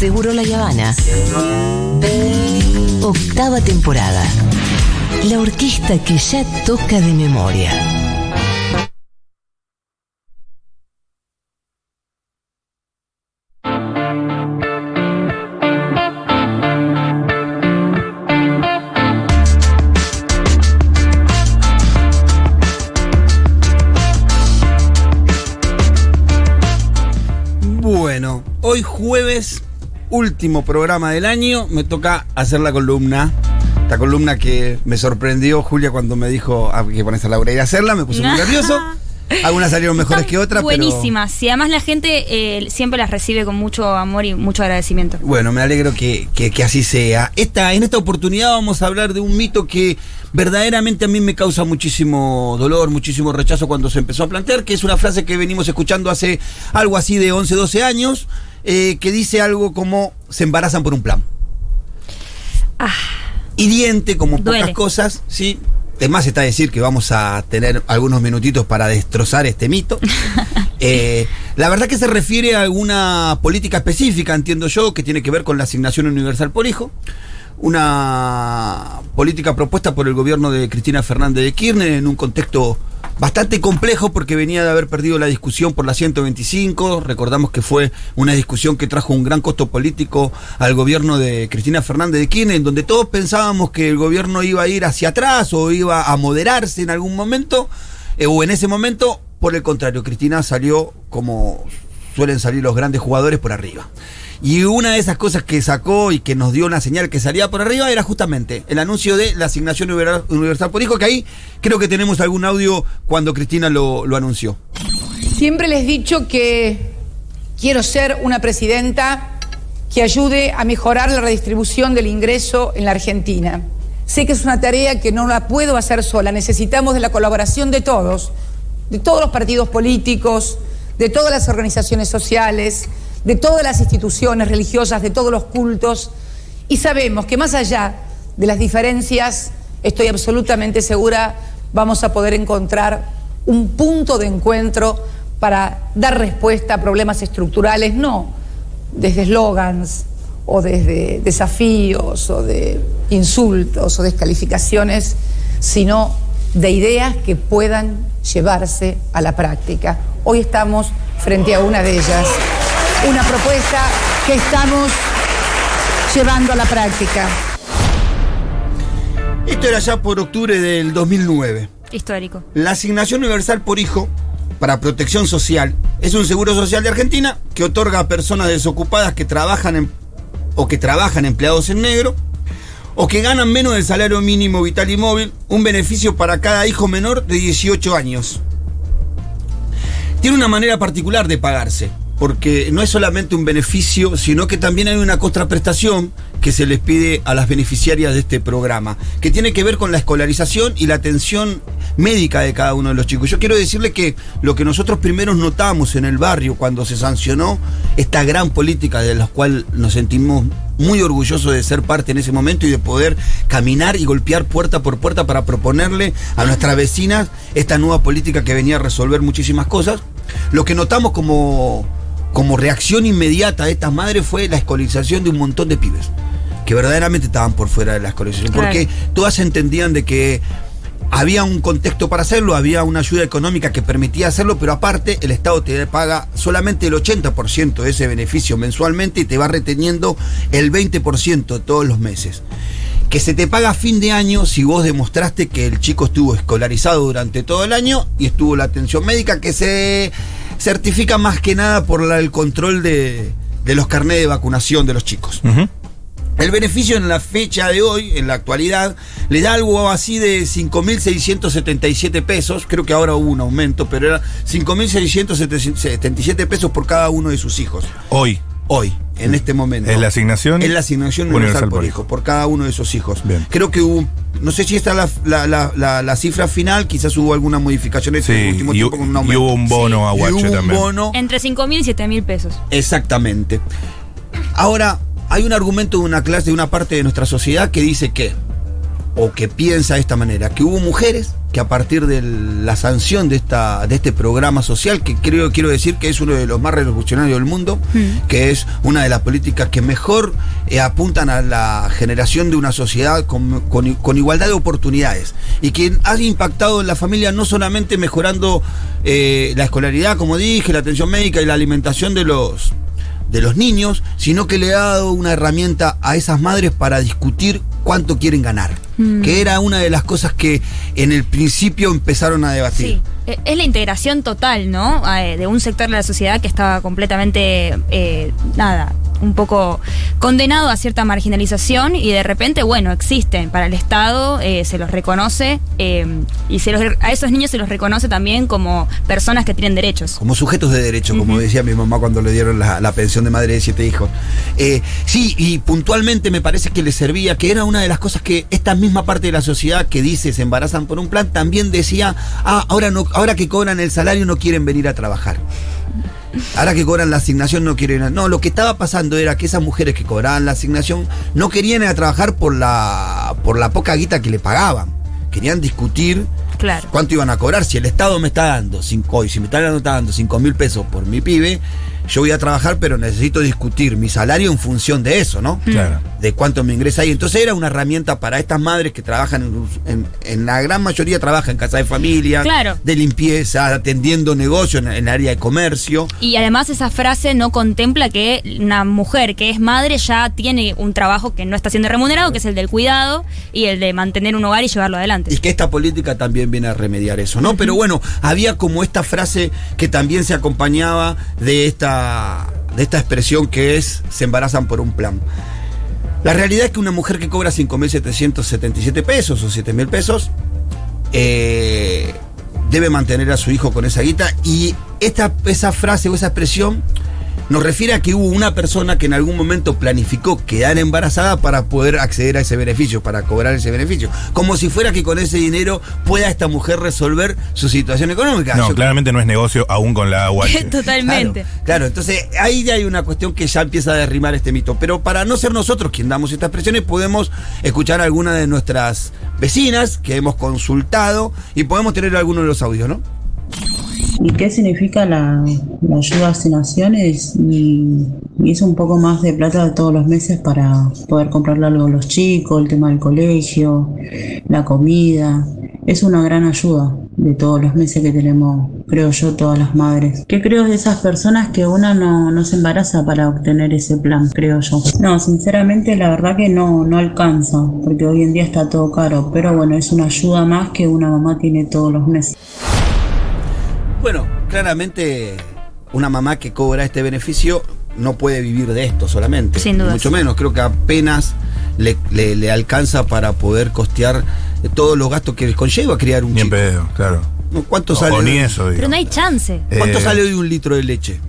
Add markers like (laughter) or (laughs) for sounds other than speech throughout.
Seguro La Habana. Octava temporada. La orquesta que ya toca de memoria. Bueno, hoy jueves, último programa del año, me toca hacer la columna. Esta columna que me sorprendió Julia cuando me dijo "Ah, que pones a Laura ir a hacerla, me puse muy (laughs) nervioso. Algunas salieron mejores que otras, pero. Buenísimas. Y además la gente eh, siempre las recibe con mucho amor y mucho agradecimiento. Bueno, me alegro que, que- que así sea. Esta, en esta oportunidad vamos a hablar de un mito que verdaderamente a mí me causa muchísimo dolor, muchísimo rechazo cuando se empezó a plantear, que es una frase que venimos escuchando hace algo así de 11, 12 años, eh, que dice algo como se embarazan por un plan. Ah, Hiriente como pocas cosas, ¿sí? Además está decir que vamos a tener algunos minutitos para destrozar este mito. (laughs) Eh, la verdad que se refiere a alguna política específica, entiendo yo, que tiene que ver con la asignación universal por hijo. Una política propuesta por el gobierno de Cristina Fernández de Kirchner en un contexto bastante complejo porque venía de haber perdido la discusión por la 125. Recordamos que fue una discusión que trajo un gran costo político al gobierno de Cristina Fernández de Kirchner, en donde todos pensábamos que el gobierno iba a ir hacia atrás o iba a moderarse en algún momento, eh, o en ese momento, por el contrario, Cristina salió como suelen salir los grandes jugadores por arriba. Y una de esas cosas que sacó y que nos dio una señal que salía por arriba era justamente el anuncio de la asignación univer- universal por hijo, que ahí creo que tenemos algún audio cuando Cristina lo, lo anunció. Siempre les he dicho que quiero ser una presidenta que ayude a mejorar la redistribución del ingreso en la Argentina. Sé que es una tarea que no la puedo hacer sola, necesitamos de la colaboración de todos, de todos los partidos políticos, de todas las organizaciones sociales, de todas las instituciones religiosas, de todos los cultos, y sabemos que más allá de las diferencias, estoy absolutamente segura, vamos a poder encontrar un punto de encuentro para dar respuesta a problemas estructurales, no desde eslogans o desde desafíos o de insultos o descalificaciones, sino de ideas que puedan llevarse a la práctica. Hoy estamos frente a una de ellas, una propuesta que estamos llevando a la práctica. Esto era ya por octubre del 2009. histórico. La asignación universal por hijo para protección social es un seguro social de Argentina que otorga a personas desocupadas que trabajan en- o que trabajan empleados en negro o que ganan menos del salario mínimo vital y móvil un beneficio para cada hijo menor de 18 años. Tiene una manera particular de pagarse, porque no es solamente un beneficio, sino que también hay una contraprestación que se les pide a las beneficiarias de este programa, que tiene que ver con la escolarización y la atención médica de cada uno de los chicos. Yo quiero decirle que lo que nosotros primeros notamos en el barrio cuando se sancionó esta gran política de la cual nos sentimos muy orgullosos de ser parte en ese momento y de poder caminar y golpear puerta por puerta para proponerle a nuestras vecinas esta nueva política que venía a resolver muchísimas cosas. Lo que notamos como, como reacción inmediata de estas madres fue la escolarización de un montón de pibes que verdaderamente estaban por fuera de la escolarización, Claro. porque todas entendían de que había un contexto para hacerlo, había una ayuda económica que permitía hacerlo, pero aparte el Estado te paga solamente el 80% de ese beneficio mensualmente y te va reteniendo el 20% todos los meses. Que se te paga a fin de año si vos demostraste que el chico estuvo escolarizado durante todo el año y estuvo la atención médica que se certifica más que nada por la- el control de, de los carnés de vacunación de los chicos. El beneficio en la fecha de hoy, en la actualidad, le da algo así de 5.677 pesos. Creo que ahora hubo un aumento, pero era 5.677 pesos por cada uno de sus hijos. Hoy. Hoy, en este momento. ¿Es la asignación? Es la asignación universal, por hijo, por cada uno de esos hijos. Bien. Creo que hubo, no sé si esta es la, la- la- la- la cifra final, quizás hubo alguna modificación en Sí, este último y, tiempo con un y hubo un bono a Y Guache hubo un también. bono. Entre 5 mil y 7 mil pesos. Exactamente. Ahora, hay un argumento de una clase, de una parte de nuestra sociedad que dice que, o que piensa de esta manera, que hubo mujeres que a partir de la sanción de, esta, de este programa social, que creo, quiero decir que es uno de los más revolucionarios del mundo, Mm. que es una de las políticas que mejor eh, apuntan a la generación de una sociedad con, con- con igualdad de oportunidades y que ha impactado en la familia no solamente mejorando eh, la escolaridad, como dije, la atención médica y la alimentación de los de los niños, sino que le ha dado una herramienta a esas madres para discutir cuánto quieren ganar, Mm. que era una de las cosas que en el principio empezaron a debatir. Sí, eh, es la integración total, ¿no? Eh, De un sector de la sociedad que estaba completamente, eh, nada, un poco condenado a cierta marginalización y de repente, bueno, existen para el Estado, eh, se los reconoce eh, y se los- a esos niños se los reconoce también como personas que tienen derechos. Como sujetos de derecho, como decía mi mamá cuando le dieron la, la pensión de madre de siete hijos. Eh, sí, y puntualmente me parece que le servía, que era una de las cosas que esta misma parte de la sociedad que dice se embarazan por un plan, también decía, ah, ahora, no, ahora que cobran el salario no quieren venir a trabajar. Ahora que cobran la asignación no quieren. No, lo que estaba pasando era que esas mujeres que cobraban la asignación no querían ir a trabajar por la, por la poca guita que le pagaban. Querían discutir Claro. cuánto iban a cobrar. Si el Estado me está dando cinco, hoy, si me está dando, está dando 5 mil pesos por mi pibe, yo voy a trabajar, pero necesito discutir mi salario en función de eso, ¿no? Claro. De cuánto me ingresa ahí. Entonces era una herramienta para estas madres que trabajan, en, en- en la gran mayoría trabajan en casa de familia, Claro. de limpieza, atendiendo negocios en, en el área de comercio. Y además esa frase no contempla que una mujer que es madre ya tiene un trabajo que no está siendo remunerado, que es el del cuidado y el de mantener un hogar y llevarlo adelante. Y que esta política también viene a remediar eso, ¿no? Pero bueno, había como esta frase que también se acompañaba de esta, de esta expresión que es se embarazan por un plan. La realidad es que una mujer que cobra 5.777 pesos o 7.000 pesos eh, debe mantener a su hijo con esa guita y esta, esa frase o esa expresión nos refiere a que hubo una persona que en algún momento planificó quedar embarazada para poder acceder a ese beneficio, para cobrar ese beneficio. Como si fuera que con ese dinero pueda esta mujer resolver su situación económica. No, Yo- claramente no es negocio aún con la (laughs) agua. Totalmente. Claro, claro, entonces ahí ya hay una cuestión que ya empieza a derrimar este mito. Pero para no ser nosotros quien damos estas presiones, podemos escuchar a alguna de nuestras vecinas que hemos consultado y podemos tener algunos de los audios, ¿no? ¿Y qué significa la, la ayuda a naciones? Y, y es un poco más de plata de todos los meses para poder comprarle algo a los chicos, el tema del colegio, la comida. Es una gran ayuda de todos los meses que tenemos, creo yo, todas las madres. ¿Qué creo de esas personas que una no, no se embaraza para obtener ese plan, creo yo? No, sinceramente la verdad que no, no alcanza, porque hoy en día está todo caro, pero bueno, es una ayuda más que una mamá tiene todos los meses. Bueno, claramente una mamá que cobra este beneficio no puede vivir de esto solamente. Sin duda. Mucho menos, creo que apenas le, le- le alcanza para poder costear todos los gastos que les conlleva criar un Ni en chico. pedo, claro. ¿Cuánto O, sale? o ni eso, digo. Pero no hay chance. ¿Cuánto Eh, sale hoy un litro de leche?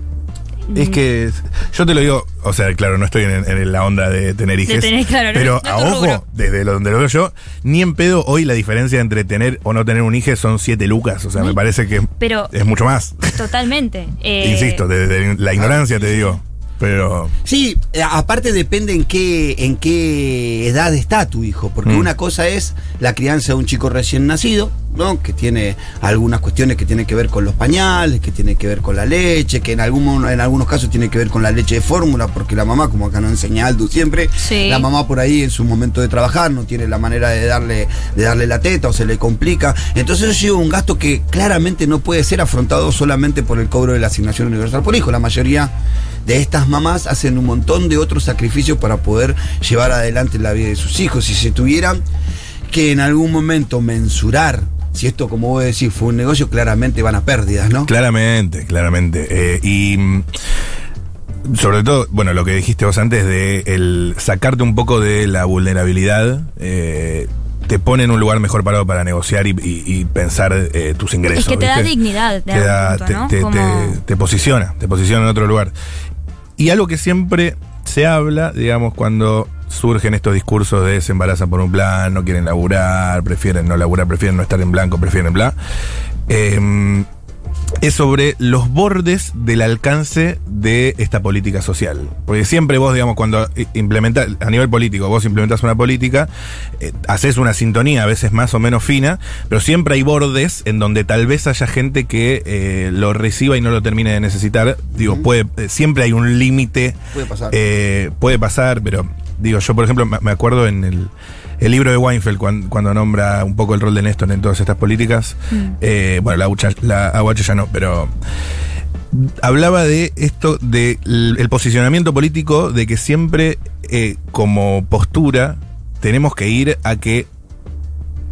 Es que yo te lo digo, o sea, claro, no estoy en, en la onda de tener hijos. tener, claro, no- pero no a tu ojo, desde lo, donde lo veo yo, ni en pedo hoy la diferencia entre tener o no tener un hijo son 7 lucas. O sea, me parece que Pero- es mucho más. Totalmente. Eh, Insisto, desde la ignorancia te digo. Pero Sí, eh, aparte depende en qué, en qué edad está tu hijo, porque Mm. una cosa es la crianza de un chico recién nacido, ¿no? Que tiene algunas cuestiones que tienen que ver con los pañales, que tiene que ver con la leche, que en, algún, en algunos casos tiene que ver con la leche de fórmula, porque la mamá, como acá nos enseña Aldo siempre, Sí. la mamá por ahí en su momento de trabajar no tiene la manera de darle, de darle la teta o se le complica. Entonces eso lleva un gasto que claramente no puede ser afrontado solamente por el cobro de la asignación universal por hijo. La mayoría de estas mamás hacen un montón de otros sacrificios para poder llevar adelante la vida de sus hijos. Si se tuvieran que en algún momento mensurar, si esto, como vos decís, fue un negocio, claramente van a pérdidas, ¿no? claramente, claramente. Eh, y mm, sobre todo, bueno, lo que dijiste vos antes de el sacarte un poco de la vulnerabilidad. eh, te pone en un lugar mejor parado para negociar y, y- y pensar eh, tus ingresos. Es que te da dignidad, de te, da- punto, te- ¿no? te- Como- te- te posiciona, te posiciona en otro lugar. Y algo que siempre se habla, digamos, cuando surgen estos discursos de se embarazan por un plan, no quieren laburar, prefieren no laburar, prefieren no estar en blanco, prefieren bla. eh, es sobre los bordes del alcance de esta política social. Porque siempre vos, digamos, cuando implementás, a nivel político, vos implementás una política, eh, haces una sintonía a veces más o menos fina, pero siempre hay bordes en donde tal vez haya gente que eh, lo reciba y no lo termine de necesitar. Digo, puede, eh, siempre hay un límite. Puede pasar. Eh, puede pasar, pero digo, yo por ejemplo me acuerdo en el, el libro de Weinfeld cuan- cuando, nombra un poco el rol de Néstor en todas estas políticas. eh, bueno, la, Agucha- la Aguache ya no, pero hablaba de esto, de l- el posicionamiento político, de que siempre eh, como postura tenemos que ir a que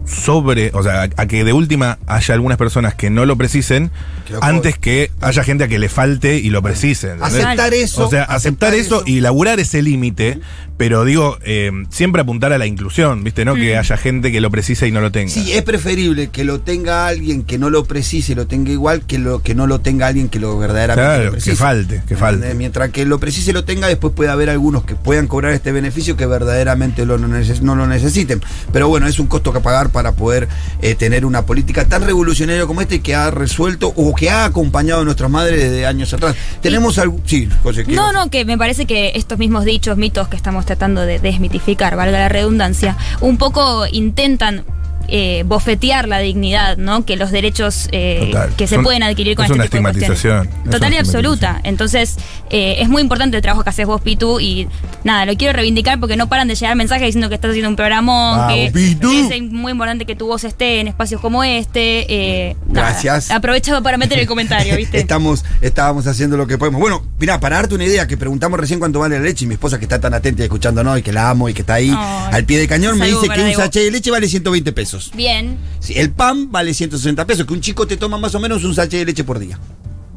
sobre, o sea, a, a que de última haya algunas personas que no lo precisen, Que lo antes que haya gente a que le falte y lo precisen. ¿entendés? Aceptar eso. O sea, aceptar, eso, y laburar ese límite, pero digo, eh, siempre apuntar a la inclusión, ¿viste? ¿No? Que haya gente que lo precise y no lo tenga. Sí, es preferible que lo tenga alguien que no lo precise y lo tenga igual que lo que no lo tenga alguien que lo verdaderamente Claro, lo precise. que falte, que falte. ¿Entendés? Mientras que lo precise y lo tenga, después puede haber algunos que puedan cobrar este beneficio que verdaderamente lo, no, neces- no lo necesiten. Pero bueno, es un costo que pagar para poder eh, tener una política tan revolucionaria como esta y que ha resuelto o que ha acompañado a nuestras madres desde años atrás. Tenemos algo. Sí, José, ¿qué No, no, que me parece que estos mismos dichos, mitos que estamos tratando de desmitificar, valga la redundancia, un poco intentan eh, bofetear la dignidad, ¿no? Que los derechos eh, que se pueden adquirir con es este una tipo de cuestiones. estigmatización. Es Total y absoluta. Entonces, eh, es muy importante el trabajo que haces vos, Pitu, y nada, lo quiero reivindicar porque no paran de llegar mensajes diciendo que estás haciendo un que, Pitu. que es muy importante que tu voz esté en espacios como este. eh, nada. Gracias. Aprovechaba para meter el comentario, ¿viste? (laughs) Estamos, estábamos haciendo lo que podemos. Bueno, mirá, para darte una idea, que preguntamos recién cuánto vale la leche, y mi esposa que está tan atenta y escuchándonos y que la amo y que está ahí al pie de cañón, me dice que un sachet de leche vale 120 pesos. Bien. Sí, el pan vale 160 pesos, que un chico te toma más o menos un sachet de leche por día.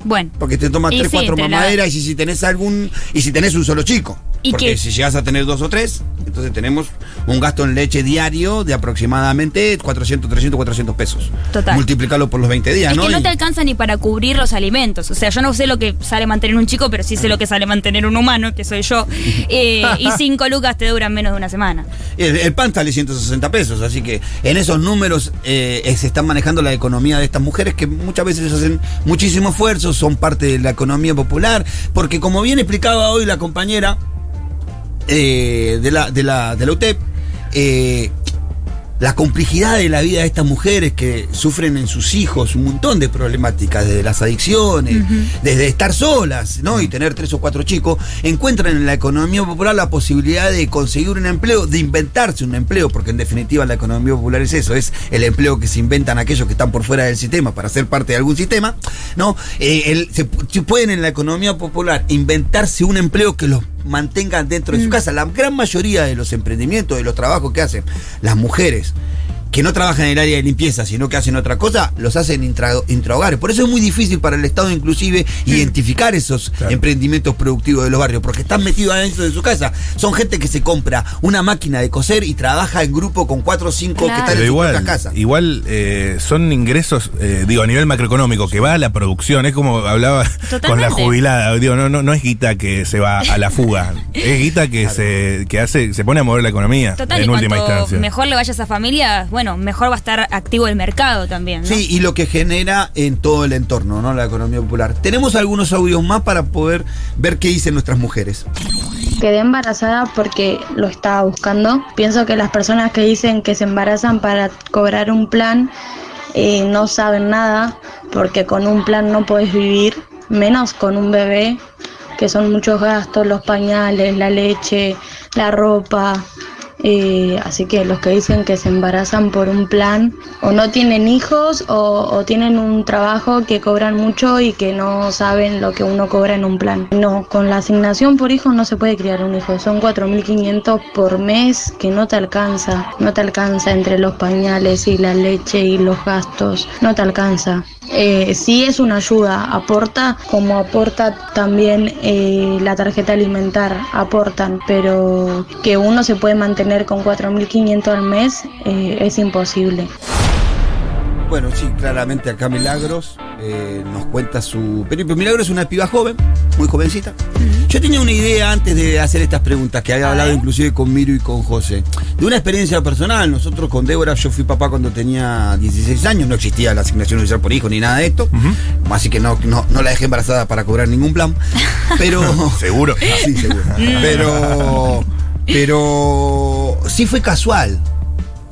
Bueno. Porque te tomas 3, sí, 4 te la- mamaderas y si, si tenés algún. Y si tenés un solo chico. ¿Y porque qué? si llegas a tener dos o tres, entonces tenemos un gasto en leche diario de aproximadamente 400, 300, 400 pesos. Total. Multiplicarlo por los 20 días, Es ¿no? que no Y- te alcanza ni para cubrir los alimentos. O sea, yo no sé lo que sale mantener un chico, pero sí sé lo que sale mantener un humano, que soy yo. (laughs) Eh, y cinco lucas te duran menos de una semana. El, el pan sale 160 pesos, así que en esos números eh, eh, se están manejando la economía de estas mujeres que muchas veces hacen muchísimo esfuerzo, son parte de la economía popular, porque como bien explicaba hoy la compañera eh, de, la, de, la, de la UTEP, eh, la complejidad de la vida de estas mujeres que sufren en sus hijos un montón de problemáticas, desde las adicciones, desde estar solas, ¿no? Y tener tres o cuatro chicos, encuentran en la economía popular la posibilidad de conseguir un empleo, de inventarse un empleo, porque en definitiva la economía popular es eso, es el empleo que se inventan aquellos que están por fuera del sistema para ser parte de algún sistema, ¿no? Eh, el- se, se pueden en la economía popular inventarse un empleo que los mantengan dentro de su casa. La gran mayoría de los emprendimientos, de los trabajos que hacen las mujeres, que no trabajan en el área de limpieza, sino que hacen otra cosa, los hacen intra, intrahogares. Por eso es muy difícil para el Estado inclusive identificar esos Claro. emprendimientos productivos de los barrios, porque están metidos adentro de su casa. Son gente que se compra una máquina de coser y trabaja en grupo con cuatro o cinco Claro. que están Pero en igual, casa. igual eh, son ingresos, eh, digo, a nivel macroeconómico, que va a la producción. Es como hablaba con la jubilada. Digo, no, no, no es guita que se va a la fuga. (laughs) es guita que se, que hace, se pone a mover la economía Total, en última instancia. mejor le vaya a esa familia, bueno, mejor va a estar activo el mercado también. ¿no? Sí, y lo que genera en todo el entorno, ¿no? La economía popular. Tenemos algunos audios más para poder ver qué dicen nuestras mujeres. Quedé embarazada porque lo estaba buscando. Pienso que las personas que dicen que se embarazan para cobrar un plan eh, no saben nada porque con un plan no puedes vivir, menos con un bebé, que son muchos gastos, los pañales, la leche, la ropa. Eh, así que los que dicen que se embarazan por un plan o no tienen hijos o, o tienen un trabajo que cobran mucho y que no saben lo que uno cobra en un plan. No, con la asignación por hijo no se puede criar un hijo. Son 4.500 por mes que no te alcanza. No te alcanza entre los pañales y la leche y los gastos. No te alcanza. Eh, sí es una ayuda, aporta como aporta también eh, la tarjeta alimentar, aportan, pero que uno se puede mantener con 4.500 al mes eh, es imposible. Bueno, sí, claramente acá Milagros eh, nos cuenta su periplo. Milagros es una piba joven, muy jovencita. Yo tenía una idea antes de hacer estas preguntas, que había hablado inclusive con Miro y con José. De una experiencia personal, nosotros con Débora, yo fui papá cuando tenía 16 años, no existía la asignación universal por hijo ni nada de esto, así que no, no, no la dejé embarazada para cobrar ningún plan. (laughs) Pero. Seguro. (laughs) Sí, seguro. Pero. Pero. Sí fue casual.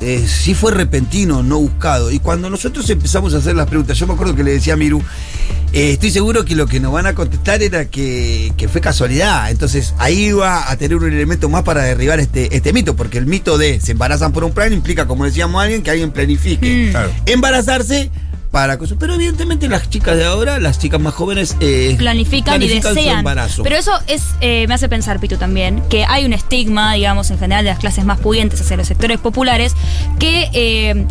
Eh, sí fue repentino, no buscado. Y cuando nosotros empezamos a hacer las preguntas, yo me acuerdo que le decía a Miru, eh, estoy seguro que lo que nos van a contestar era que, que fue casualidad. Entonces ahí iba a tener un elemento más para derribar este, este mito, porque el mito de se embarazan por un plan implica, como decíamos alguien, que alguien planifique. Mm. Claro. Embarazarse para cosas. Pero evidentemente las chicas de ahora, las chicas más jóvenes, eh, planifican, y su desean. embarazo. Pero eso es eh, me hace pensar, Pitu, también, que hay un estigma, digamos, en general de las clases más pudientes hacia los sectores populares, que eh,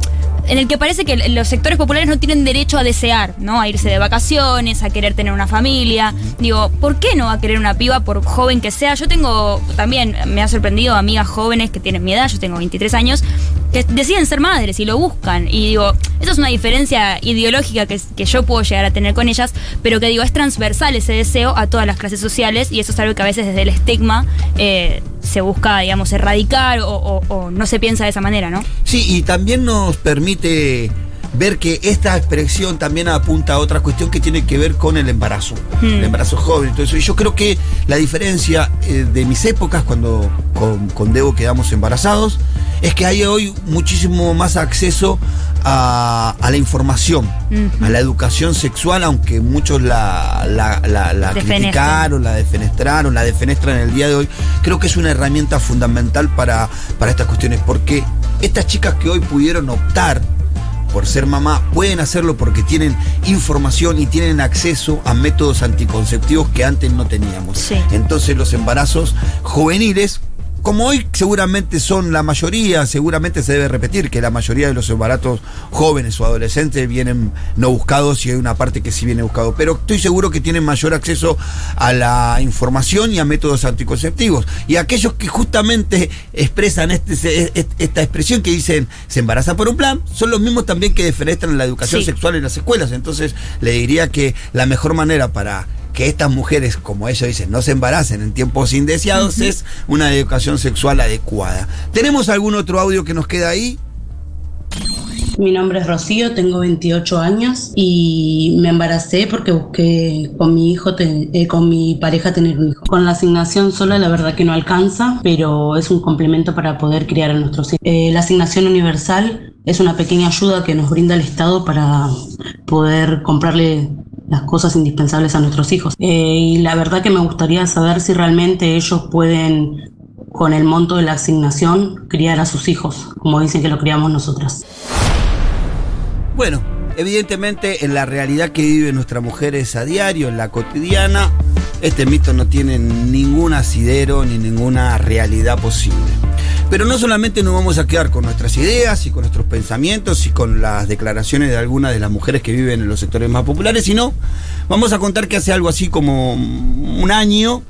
en el que parece que los sectores populares no tienen derecho a desear, ¿no? A irse de vacaciones, a querer tener una familia. Digo, ¿por qué no va a querer una piba por joven que sea? Yo tengo también, me ha sorprendido amigas jóvenes que tienen mi edad, yo tengo 23 años, que deciden ser madres y lo buscan. Y digo, eso es una diferencia ideológica que, que yo puedo llegar a tener con ellas, pero que digo, es transversal ese deseo a todas las clases sociales y eso es algo que a veces desde el estigma eh, se busca, digamos, erradicar o, no se piensa de esa manera, ¿no? Sí, y también nos permite ver que esta expresión también apunta a otra cuestión que tiene que ver con el embarazo, Hmm. el embarazo joven. eso. Y yo creo que la diferencia eh, de mis épocas, cuando con, con Debo quedamos embarazados, es que hay hoy muchísimo más acceso a, a la información, a la educación sexual, aunque muchos la, la, la- la criticaron, la defenestraron, la defenestran en el día de hoy. Creo que es una herramienta fundamental para, para estas cuestiones, porque estas chicas que hoy pudieron optar por ser mamá pueden hacerlo porque tienen información y tienen acceso a métodos anticonceptivos que antes no teníamos. Sí. Entonces los embarazos juveniles, como hoy seguramente son la mayoría, seguramente se debe repetir que la mayoría de los embarazos jóvenes o adolescentes vienen no buscados y hay una parte que sí viene buscado, pero estoy seguro que tienen mayor acceso a la información y a métodos anticonceptivos. Y aquellos que justamente expresan este, se- esta expresión que dicen se embaraza por un plan, son los mismos también que defenestran la educación Sí. sexual en las escuelas. Entonces le diría que la mejor manera para que estas mujeres, como ellos dicen, no se embaracen en tiempos indeseados es una educación sexual adecuada. ¿Tenemos algún otro audio que nos queda ahí? Mi nombre es Rocío, tengo 28 años y me embaracé porque busqué con mi hijo, eh, con mi pareja tener un hijo. Con la asignación sola la verdad que no alcanza, pero es un complemento para poder criar a nuestros hijos. Eh, la asignación universal es una pequeña ayuda que nos brinda el Estado para poder comprarle las cosas indispensables a nuestros hijos. Eh, y la verdad que me gustaría saber si realmente ellos pueden, con el monto de la asignación, criar a sus hijos, como dicen que lo criamos nosotras. Bueno, evidentemente en la realidad que viven nuestras mujeres a diario, en la cotidiana, este mito no tiene ningún asidero ni ninguna realidad posible. Pero no solamente nos vamos a quedar con nuestras ideas y con nuestros pensamientos y con las declaraciones de algunas de las mujeres que viven en los sectores más populares, sino vamos a contar que hace algo así como un año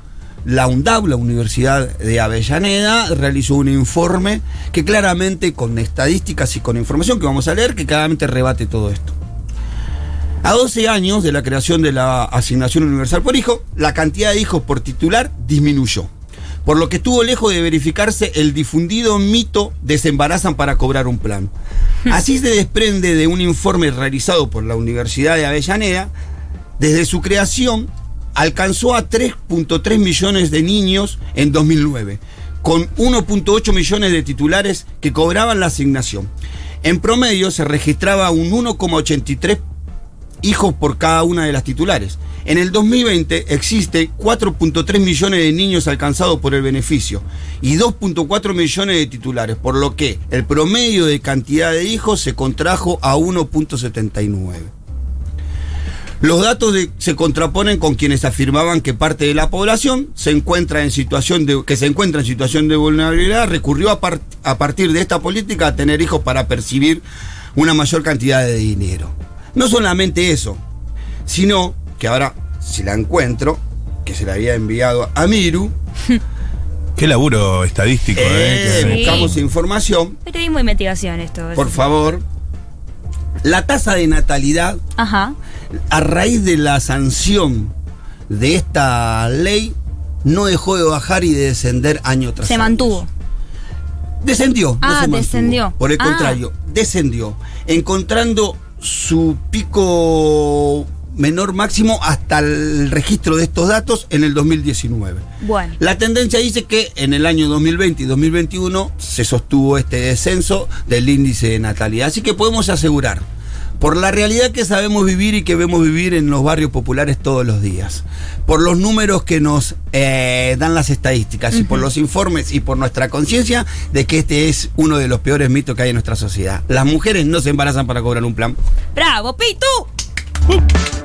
la UNDAB, la Universidad de Avellaneda, realizó un informe que claramente, con estadísticas y con información que vamos a leer, que claramente rebate todo esto. A 12 años de la creación de la asignación universal por hijo, la cantidad de hijos por titular disminuyó. Por lo que estuvo lejos de verificarse el difundido mito de se embarazan para cobrar un plan. Así se desprende de un informe realizado por la Universidad de Avellaneda, desde su creación alcanzó a 3.3 millones de niños en 2009, con 1.8 millones de titulares que cobraban la asignación. En promedio se registraba un 1,83 hijos por cada una de las titulares. En el 2020 existe 4.3 millones de niños alcanzados por el beneficio y 2.4 millones de titulares, por lo que el promedio de cantidad de hijos se contrajo a 1.79. Los datos se contraponen con quienes afirmaban que parte de la población se encuentra en situación de, que se encuentra en situación de vulnerabilidad recurrió a partir de esta política a tener hijos para percibir una mayor cantidad de dinero. No solamente eso, sino que ahora, si la encuentro, que se la había enviado a Miru, (laughs) Qué laburo estadístico, eh, ¿eh? Que- Sí. buscamos información, Periodismo de investigación esto. por favor, La tasa de natalidad, Ajá. a raíz de la sanción de esta ley, no dejó de bajar y de descender año tras Se año. mantuvo. Descendió. no Ah, se mantuvo. descendió. Por el Ah. contrario, descendió, encontrando su pico menor máximo hasta el registro de estos datos en el 2019. Bueno. La tendencia dice que en el año 2020 y 2021 se sostuvo este descenso del índice de natalidad. Así que podemos asegurar, por la realidad que sabemos vivir y que vemos vivir en los barrios populares todos los días, por los números que nos eh, dan las estadísticas y por los informes y por nuestra conciencia de que este es uno de los peores mitos que hay en nuestra sociedad. Las mujeres no se embarazan para cobrar un plan. ¡Bravo, Pitu!